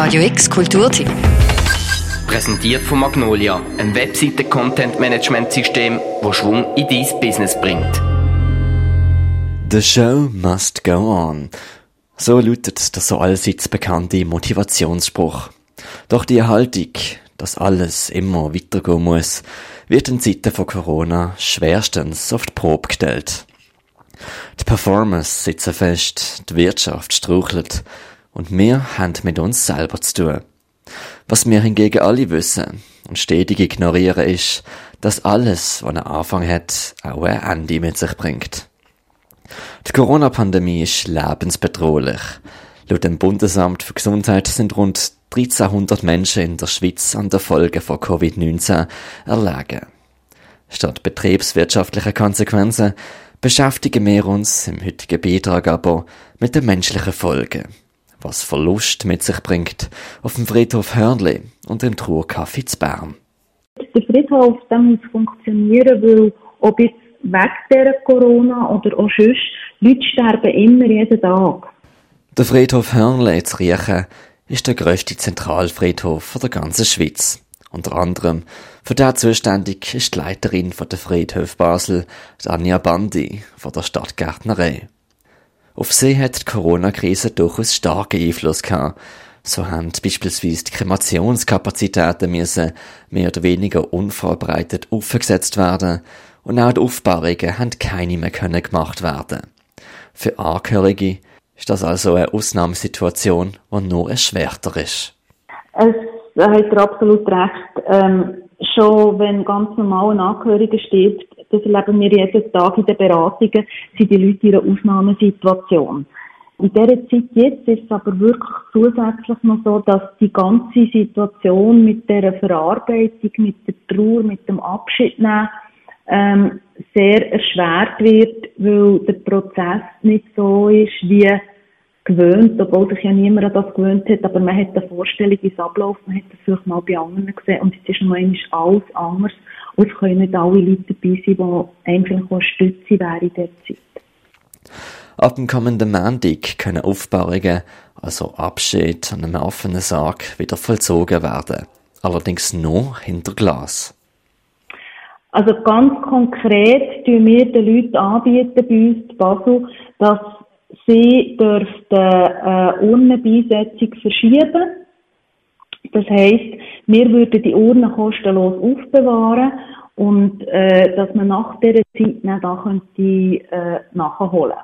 Radio X Kulturtipp. Präsentiert von Magnolia, ein Webseiten-Content-Management-System, das Schwung in dein Business bringt. The show must go on. So lautet der so allseits bekannte Motivationsspruch. Doch die Haltung, dass alles immer weitergehen muss, wird in Zeiten von Corona schwerstens auf die Probe gestellt. Die Performance sitzen fest, die Wirtschaft strauchelt und wir haben mit uns selber zu tun. Was wir hingegen alle wissen und stetig ignorieren ist, dass alles, was einen Anfang hat, auch ein Ende mit sich bringt. Die Corona-Pandemie ist lebensbedrohlich. Laut dem Bundesamt für Gesundheit sind rund 1300 Menschen in der Schweiz an der Folge von Covid-19 erlegen. Statt betriebswirtschaftlicher Konsequenzen beschäftigen wir uns im heutigen Beitrag aber mit den menschlichen Folgen, was Verlust mit sich bringt auf dem Friedhof Hörnli und im Trauercafé zu Bern. Der Friedhof der muss funktionieren, weil ob jetzt weg der Corona oder auch sonst, Leute sterben immer jeden Tag. Der Friedhof Hörnli zu Riechen ist der grösste Zentralfriedhof der ganzen Schweiz. Unter anderem für den zuständig ist die Leiterin von der Friedhof Basel, Anja Bandi, von der Stadtgärtnerei. Auf sie hat die Corona-Krise durchaus starken Einfluss gehabt. So haben beispielsweise die Kremationskapazitäten müssen mehr oder weniger unvorbereitet aufgesetzt werden und auch die Aufbahrungen haben keine mehr können gemacht werden. Für Angehörige ist das also eine Ausnahmesituation, die nur erschwerter ist. Es hat er absolut recht. Ähm, schon wenn ganz normal ein Angehöriger stirbt, das erleben wir jeden Tag in den Beratungen, sind die Leute in einer Ausnahmesituation. In dieser Zeit jetzt ist es aber wirklich zusätzlich noch so, dass die ganze Situation mit der Verarbeitung, mit der Trauer, mit dem Abschied nehmen, ähm, sehr erschwert wird, weil der Prozess nicht so ist, wie gewöhnt, obwohl sich ja niemand an das gewöhnt hat, aber man hat eine Vorstellung, wie es abläuft, man hat das vielleicht mal bei anderen gesehen und jetzt ist noch einmal alles anders und es können nicht alle Leute dabei sein, die vielleicht auch Stütze wären in dieser Zeit. Ab dem kommenden Montag können Aufbauungen, also Abschied an einem offenen Sarg, wieder vollzogen werden. Allerdings nur hinter Glas. Also ganz konkret tun wir den Leuten anbieten bei uns in Basel, dass Sie dürften äh, Urnenbeisetzung verschieben. Das heisst, wir würden die Urnen kostenlos aufbewahren und äh, dass man nach dieser Zeit dann da könnte, äh, nachholen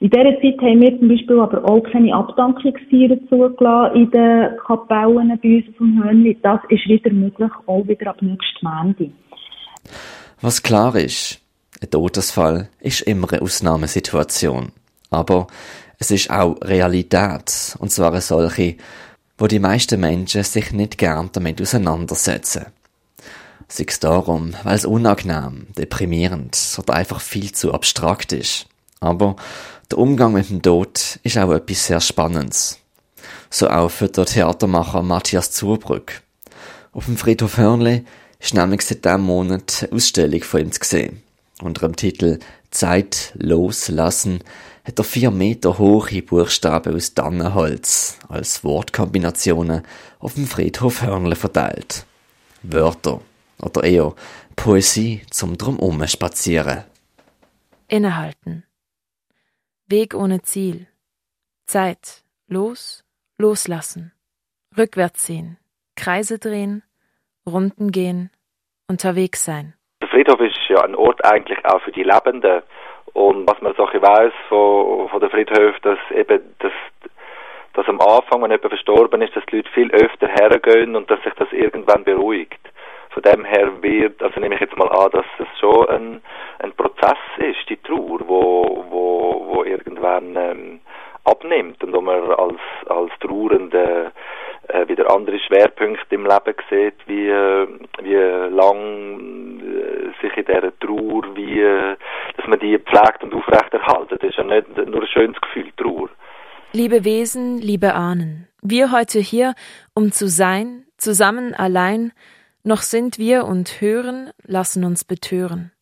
In dieser Zeit haben wir zum Beispiel aber auch keine Abdankungsfeiern zugelassen in den Kapellen bei uns vom Hörnli. Das ist wieder möglich, auch wieder ab nächstem Montag. Was klar ist, ein Todesfall ist immer eine Ausnahmesituation. Aber es ist auch Realität, und zwar eine solche, wo die meisten Menschen sich nicht gern damit auseinandersetzen. Sei es darum, weil es unangenehm, deprimierend oder einfach viel zu abstrakt ist. Aber der Umgang mit dem Tod ist auch etwas sehr Spannendes. So auch für den Theatermacher Matthias Zurbrück. Auf dem Friedhof Hörnli ist nämlich seit diesem Monat eine Ausstellung von ihm zu sehen. Unter dem Titel Zeit loslassen hat er vier Meter hohe Buchstaben aus Tannenholz als Wortkombinationen auf dem Friedhof Hörnle verteilt. Wörter oder eher Poesie zum Drumherum spazieren. Innehalten. Weg ohne Ziel. Zeit. Los, loslassen. Rückwärts sehen. Kreise drehen. Runden gehen. Unterwegs sein. Friedhof ist ja ein Ort eigentlich auch für die Lebenden. Und was man so weiß von, von den Friedhöfen, dass eben das, dass am Anfang, wenn jemand verstorben ist, dass die Leute viel öfter hergehen und dass sich das irgendwann beruhigt. Von dem her wird, also nehme ich jetzt mal an, dass es schon ein, ein Prozess ist, die Trauer, wo, wo, wo irgendwann ähm, abnimmt und wo man als, als Trauernde äh, wieder andere Schwerpunkte im Leben sieht, wie, äh, wie lang äh, sich in dieser Trauer, wie, äh, dass man die pflegt und aufrechterhalten. Das ist ja nicht nur ein schönes Gefühl, Trauer. Liebe Wesen, liebe Ahnen, wir heute hier, um zu sein, zusammen allein, noch sind wir und hören, lassen uns betören.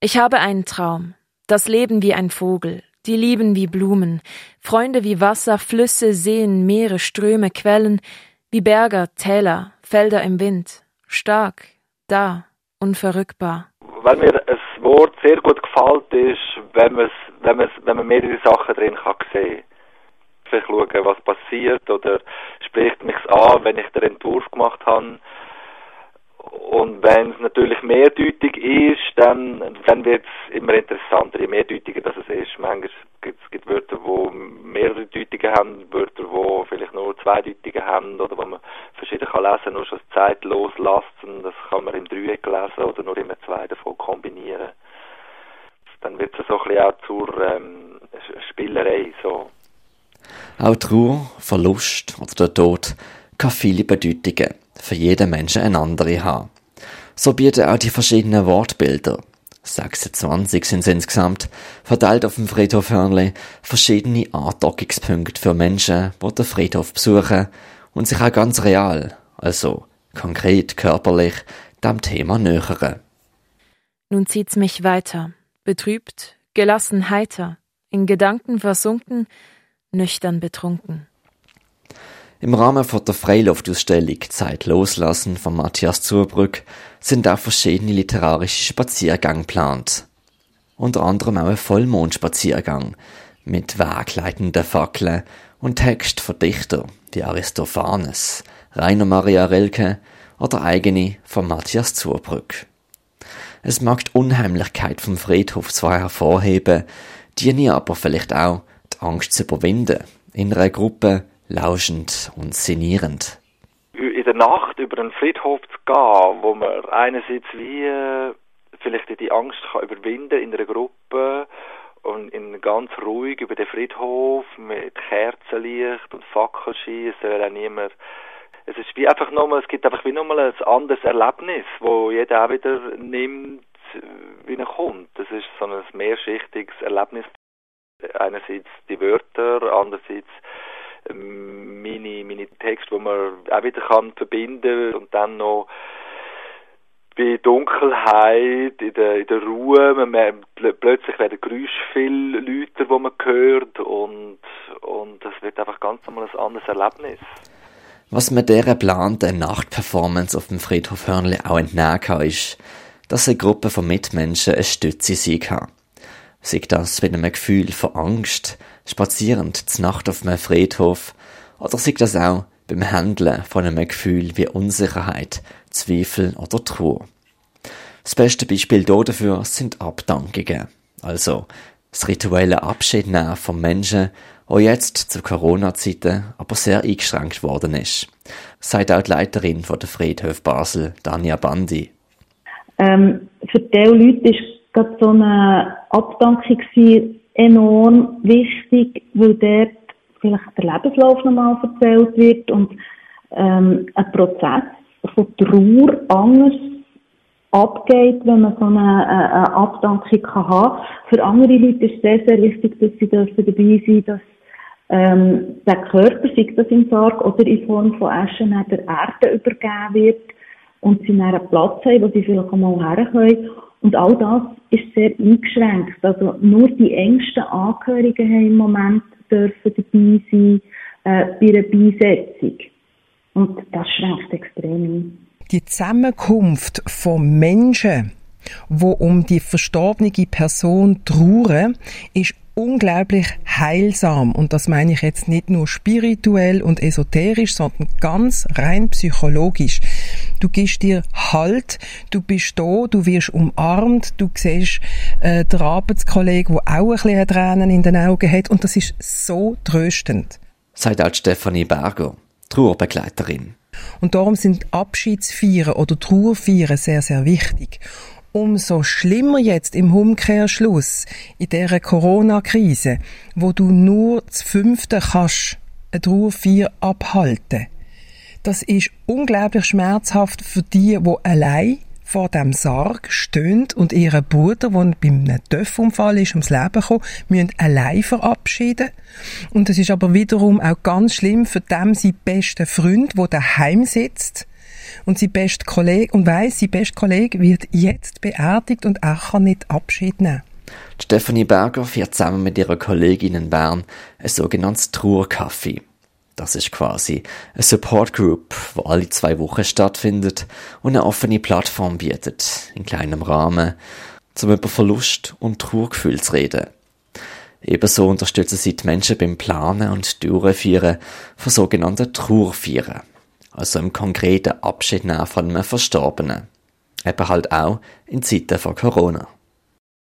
Ich habe einen Traum, das Leben wie ein Vogel, die lieben wie Blumen, Freunde wie Wasser, Flüsse, Seen, Meere, Ströme, Quellen, wie Berge, Täler, Felder im Wind, stark, da, unverrückbar. Weil mir das Wort sehr gut gefällt, ist, wenn, wenn, wenn man mehrere Sachen drin kann sehen Vielleicht schauen, was passiert oder spricht mich an, wenn ich den Entwurf gemacht habe und wenn es natürlich mehrdeutig ist, dann, dann wird es immer interessanter, je mehrdeutiger das es ist. Manchmal gibt es gibt Wörter, die mehrere Deutungen haben, Wörter, die vielleicht nur zweideutige haben oder wo man verschieden kann lesen, nur schon das Zeit loslassen, das kann man im Dreieck lesen oder nur immer zwei davon kombinieren. Dann wird es so ein bisschen auch zur ähm, Spielerei. So. Auch Trauer, Verlust oder der Tod kann viele Bedeutungen für jeden Menschen eine andere haben. So bieten auch die verschiedenen Wortbilder, 26 sind es insgesamt, verteilt auf dem Friedhof Hörnli, verschiedene Andockungspunkte für Menschen, die den Friedhof besuchen und sich auch ganz real, also konkret körperlich, dem Thema nähern. Nun zieht's mich weiter, betrübt, gelassen heiter, in Gedanken versunken, nüchtern betrunken. Im Rahmen von der Freiluftausstellung Zeit loslassen von Matthias Zurbrück sind auch verschiedene literarische Spaziergänge geplant. Unter anderem auch ein Vollmondspaziergang mit wegleitenden Fackeln und Text von Dichtern wie Aristophanes, Rainer Maria Rilke oder eigene von Matthias Zurbrück. Es mag die Unheimlichkeit vom Friedhof zwar hervorheben, diene aber vielleicht auch, die Angst zu überwinden, in einer Gruppe lauschend und sinnierend. In der Nacht über einen Friedhof zu gehen, wo man einerseits wie äh, vielleicht die Angst kann überwinden in einer Gruppe und in ganz ruhig über den Friedhof mit Kerzenlicht und Fackelschein, es soll auch niemand es ist wie einfach nochmal, es gibt einfach wie nochmal ein anderes Erlebnis, wo jeder auch wieder nimmt, wie er kommt. Das ist so ein mehrschichtiges Erlebnis. Einerseits die Wörter, andererseits meine, meine Texte, die man auch wieder kann verbinden und dann noch bei Dunkelheit, in der, in der Ruhe, man merkt, plötzlich werden Geräusche viel lauter, die man hört und, und das wird einfach ganz normal ein anderes Erlebnis. Was man dieser geplanten Nachtperformance auf dem Friedhof Hörnli auch entnehmen kann, ist, dass eine Gruppe von Mitmenschen eine Stütze sein kann. Sei das mit einem Gefühl von Angst, spazierend zur Nacht auf einem Friedhof, oder sei das auch beim Handeln von einem Gefühl wie Unsicherheit, Zweifel oder Trauer. Das beste Beispiel dafür sind Abdankungen, also das rituelle Abschiednehmen von Menschen, wo jetzt zu Corona-Zeiten aber sehr eingeschränkt worden ist, sagt auch die Leiterin von der Friedhof Basel, Dania Bandi. Ähm, für diese Leute ist gerade so eine Abdankung enorm wichtig, weil dort vielleicht der Lebenslauf nochmal erzählt wird und ähm, ein Prozess von Trauer anders abgeht, wenn man so eine, eine Abdankung kann haben. Für andere Leute ist es sehr, sehr wichtig, dass sie dabei sein dass ähm, der Körper, sei das im Sarg oder in Form von Asche, der Erde übergeben wird und sie einen Platz haben, wo sie vielleicht einmal her können. Und all das ist sehr eingeschränkt. Also nur die engsten Angehörigen haben im Moment dürfen dabei sein äh, bei einer Beisetzung. Und das schränkt extrem ein. Die Zusammenkunft von Menschen, wo um die verstorbene Person trauern, ist unglaublich heilsam. Und das meine ich jetzt nicht nur spirituell und esoterisch, sondern ganz rein psychologisch. Du gibst dir Halt, du bist da, du wirst umarmt, du siehst äh, den Arbeitskollegen, der auch ein bisschen Tränen in den Augen hat und das ist so tröstend. Sagt auch Stefanie Berger, Trauerbegleiterin. Und darum sind Abschiedsfeiern oder Trauerfeiern sehr, sehr wichtig. Umso schlimmer jetzt im Umkehrschluss, in dieser Corona-Krise, wo du nur das Fünfte kannst, eine Trauerfeier abhalten. Das ist unglaublich schmerzhaft für die, wo allein vor dem Sarg stehen und ihren Bruder, der bei einem Töpfunfall ist, ums Leben gekommen, müssen allein verabschieden. Und es ist aber wiederum auch ganz schlimm für dem sein besten Freund, der daheim sitzt und sein bester Kollege, und weiss, sein bester Kollege wird jetzt beerdigt und er kann nicht Abschied nehmen. Stephanie Berger fährt zusammen mit ihrer Kollegin in Bern ein sogenanntes Trauercafé. Das ist quasi eine Support Group, wo alle zwei Wochen stattfindet und eine offene Plattform bietet, in kleinem Rahmen, zum über Verlust und Trauergefühl zu reden. Ebenso unterstützen sie die Menschen beim Planen und Durchführen von sogenannten Trauerfeiern, also im konkreten Abschied von einem Verstorbenen. Eben halt auch in Zeiten von Corona.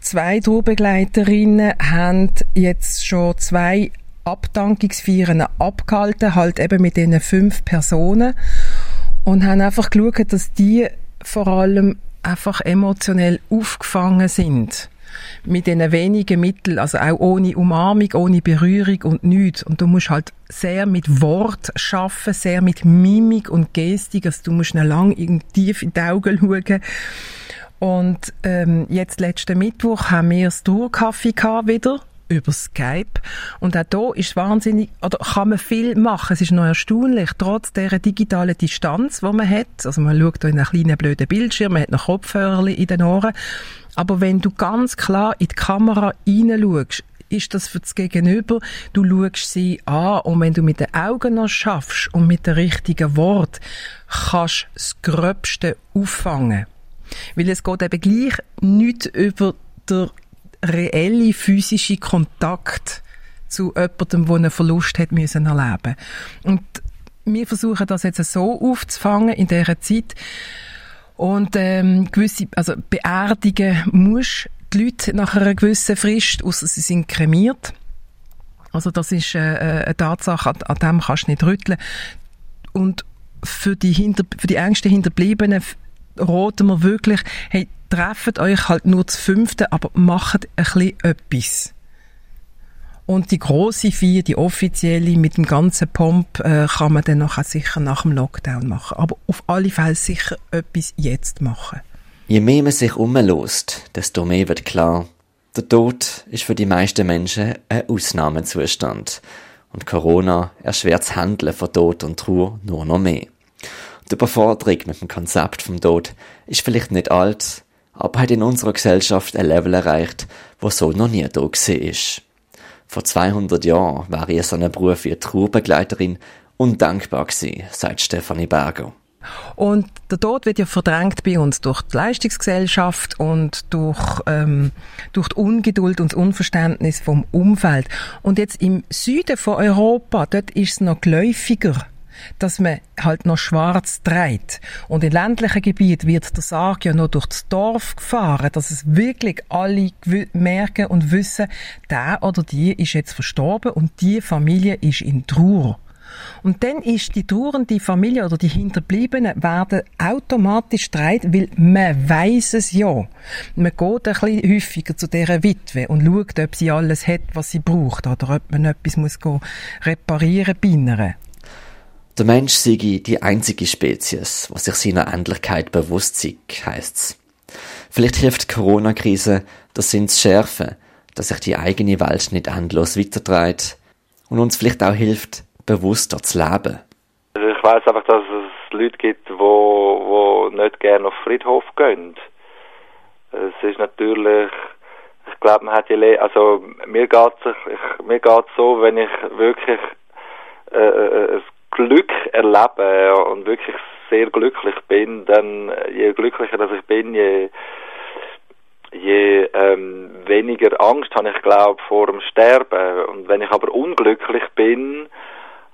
Zwei Tourbegleiterinnen haben jetzt schon zwei Abdankungsfeiern abgehalten, halt eben mit diesen fünf Personen und haben einfach geschaut, dass die vor allem einfach emotionell aufgefangen sind. Mit diesen wenigen Mitteln, also auch ohne Umarmung, ohne Berührung und nichts. Und du musst halt sehr mit Wort schaffen, sehr mit Mimik und Gestik, also du musst lang tief in die Augen schauen und ähm, jetzt letzten Mittwoch haben wir das Tourkaffee wieder über Skype. Und auch hier ist wahnsinnig, oder kann man viel machen. Es ist noch erstaunlich, trotz dieser digitalen Distanz, die man hat. Also man schaut hier in einen kleinen blöden Bildschirm, man hat noch Kopfhörer in den Ohren. Aber wenn du ganz klar in die Kamera hineinschaust, ist das für das Gegenüber, du schaust sie an und wenn du mit den Augen noch schaffst und mit den richtigen Wort, kannst du das Gröbste auffangen. Weil es geht eben gleich nicht über den reellen physischen Kontakt zu jemandem, der einen Verlust hat müssen erleben. Und wir versuchen das jetzt so aufzufangen in dieser Zeit. Und ähm, gewisse, also beerdigen muss die Leute nach einer gewissen Frist, außer sie sind kremiert. Also das ist äh, äh eine Tatsache, an, an dem kannst du nicht rütteln. Und für die, hinter, für die engsten Hinterbliebenen raten wir wirklich, hey, trefft euch halt nur zu fünfte, aber macht ein bisschen etwas. Und die große Vier, die offizielle mit dem ganzen Pomp, äh, kann man dann nachher sicher nach dem Lockdown machen. Aber auf alle Fälle sicher etwas jetzt machen. Je mehr man sich umlost, desto mehr wird klar, der Tod ist für die meisten Menschen ein Ausnahmezustand. Und Corona erschwert das Handeln von Tod und Trauer nur noch mehr. Die Überforderung mit dem Konzept vom Tod ist vielleicht nicht alt, aber hat in unserer Gesellschaft ein Level erreicht, wo so noch nie da ist. Vor 200 Jahren wäre ihr so ein Beruf wie Trauerbegleiterin undankbar gewesen, sagt Stefanie Berger. Und der Tod wird ja verdrängt bei uns durch die Leistungsgesellschaft und durch, ähm, durch die Ungeduld und das Unverständnis vom Umfeld. Und jetzt im Süden von Europa, dort ist es noch geläufiger dass man halt noch schwarz dreht. Und in ländlichen Gebieten wird der Sarg ja noch durch das Dorf gefahren, dass es wirklich alle merken und wissen, der oder die ist jetzt verstorben und die Familie ist in Trauer. Und dann ist die trauernde Familie oder die Hinterbliebenen werden automatisch streit, weil man weiß es ja. Man geht ein bisschen häufiger zu dieser Witwe und schaut, ob sie alles hat, was sie braucht oder ob man etwas muss reparieren, binnern. Der Mensch sei die einzige Spezies, was sich seiner Endlichkeit bewusst sei, heisst's. Vielleicht hilft die Corona-Krise, das Sinn zu schärfen, dass sich die eigene Welt nicht endlos weitertreibt und uns vielleicht auch hilft, bewusster zu leben. Also ich weiß einfach, dass es Leute gibt, wo, wo nicht gerne auf Friedhof gehen. Es ist natürlich, ich glaube, man hat die, also mir mir geht's so, wenn ich wirklich äh, äh, ein Glück erlebe und wirklich sehr glücklich bin, dann je glücklicher dass ich bin, je je ähm, weniger Angst habe ich glaube vor dem Sterben. Und wenn ich aber unglücklich bin,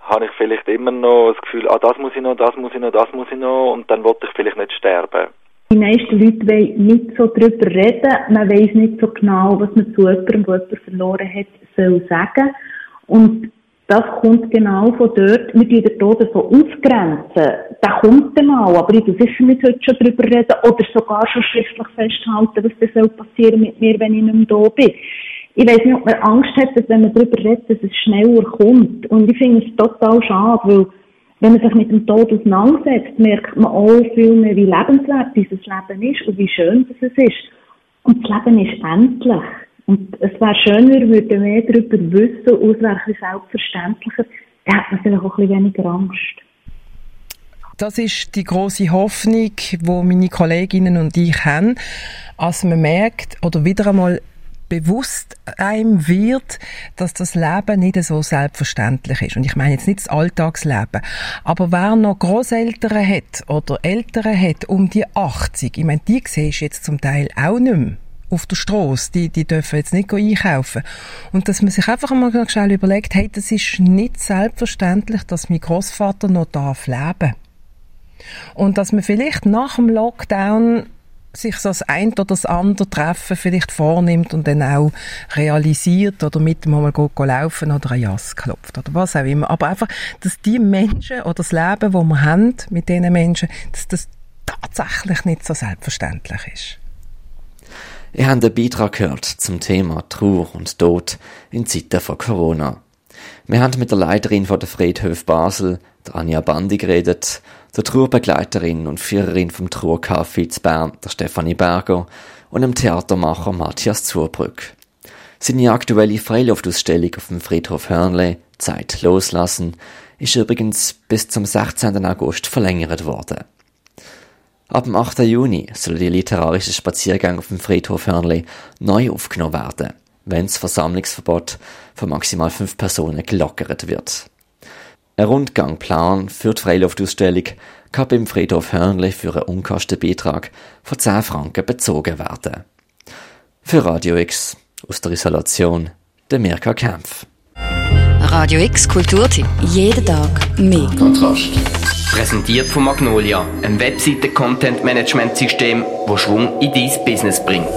habe ich vielleicht immer noch das Gefühl, ah das muss ich noch, das muss ich noch, das muss ich noch und dann wollte ich vielleicht nicht sterben. Die meisten Leute wollen nicht so darüber reden, man weiß nicht so genau, was man zu jemandem, der jemanden verloren hat, soll sagen. Und das kommt genau von dort. Wir tun den Tod so ausgrenzen. Der kommt dann mal, aber ich will sicher nicht heute schon darüber reden oder sogar schon schriftlich festhalten, was das soll passieren mit mir, wenn ich nicht mehr da bin. Ich weiß nicht, ob man Angst hat, dass wenn man darüber redet, dass es schneller kommt. Und ich finde es total schade, weil wenn man sich mit dem Tod auseinandersetzt, merkt man auch viel mehr, wie lebenswert dieses Leben ist und wie schön das ist. Und das Leben ist endlich. Und es wäre schöner, würde mehr darüber wissen, und es selbstverständlicher, dann hat man vielleicht auch ein bisschen weniger Angst. Das ist die große Hoffnung, wo meine Kolleginnen und ich haben, als man merkt oder wieder einmal bewusst einem wird, dass das Leben nicht so selbstverständlich ist. Und ich meine jetzt nicht das Alltagsleben. Aber wer noch Großeltern hat oder Eltern hat um die 80, ich meine, die siehst du jetzt zum Teil auch nicht mehr auf der Straße, die, die dürfen jetzt nicht einkaufen. Und dass man sich einfach mal schnell überlegt, hey, das ist nicht selbstverständlich, dass mein Großvater noch darf leben. Und dass man vielleicht nach dem Lockdown sich so das ein oder das andere Treffen vielleicht vornimmt und dann auch realisiert oder mit dem mal go, laufen oder ein Jass klopft oder was auch immer. Aber einfach, dass die Menschen oder das Leben, das wir haben mit diesen Menschen, dass das tatsächlich nicht so selbstverständlich ist. Ihr habt einen Beitrag gehört zum Thema Trauer und Tod in Zeiten von Corona. Wir haben mit der Leiterin von der Friedhof Basel, der Anja Bandi, geredet, der Trauerbegleiterin und Führerin vom Trauercafé zu Bern, der Stefanie Berger, und dem Theatermacher Matthias Zurbrück. Seine aktuelle Freiluftausstellung auf dem Friedhof Hörnle, Zeit loslassen, ist übrigens bis zum 16. August verlängert worden. Ab dem 8. Juni soll die literarische Spaziergang auf dem Friedhof Hörnli neu aufgenommen werden, wenn das Versammlungsverbot von maximal fünf Personen gelockert wird. Ein Rundgangplan für die Freiluftausstellung kann beim Friedhof Hörnli für einen Unkostenbeitrag von 10 Franken bezogen werden. Für Radio X aus der Isolation, der Mirka Kempf. Radio X Kulturtipp. Jeden Tag mehr. Kontrast. Präsentiert von Magnolia, einem Webseiten-Content-Management-System, das Schwung in dein Business bringt.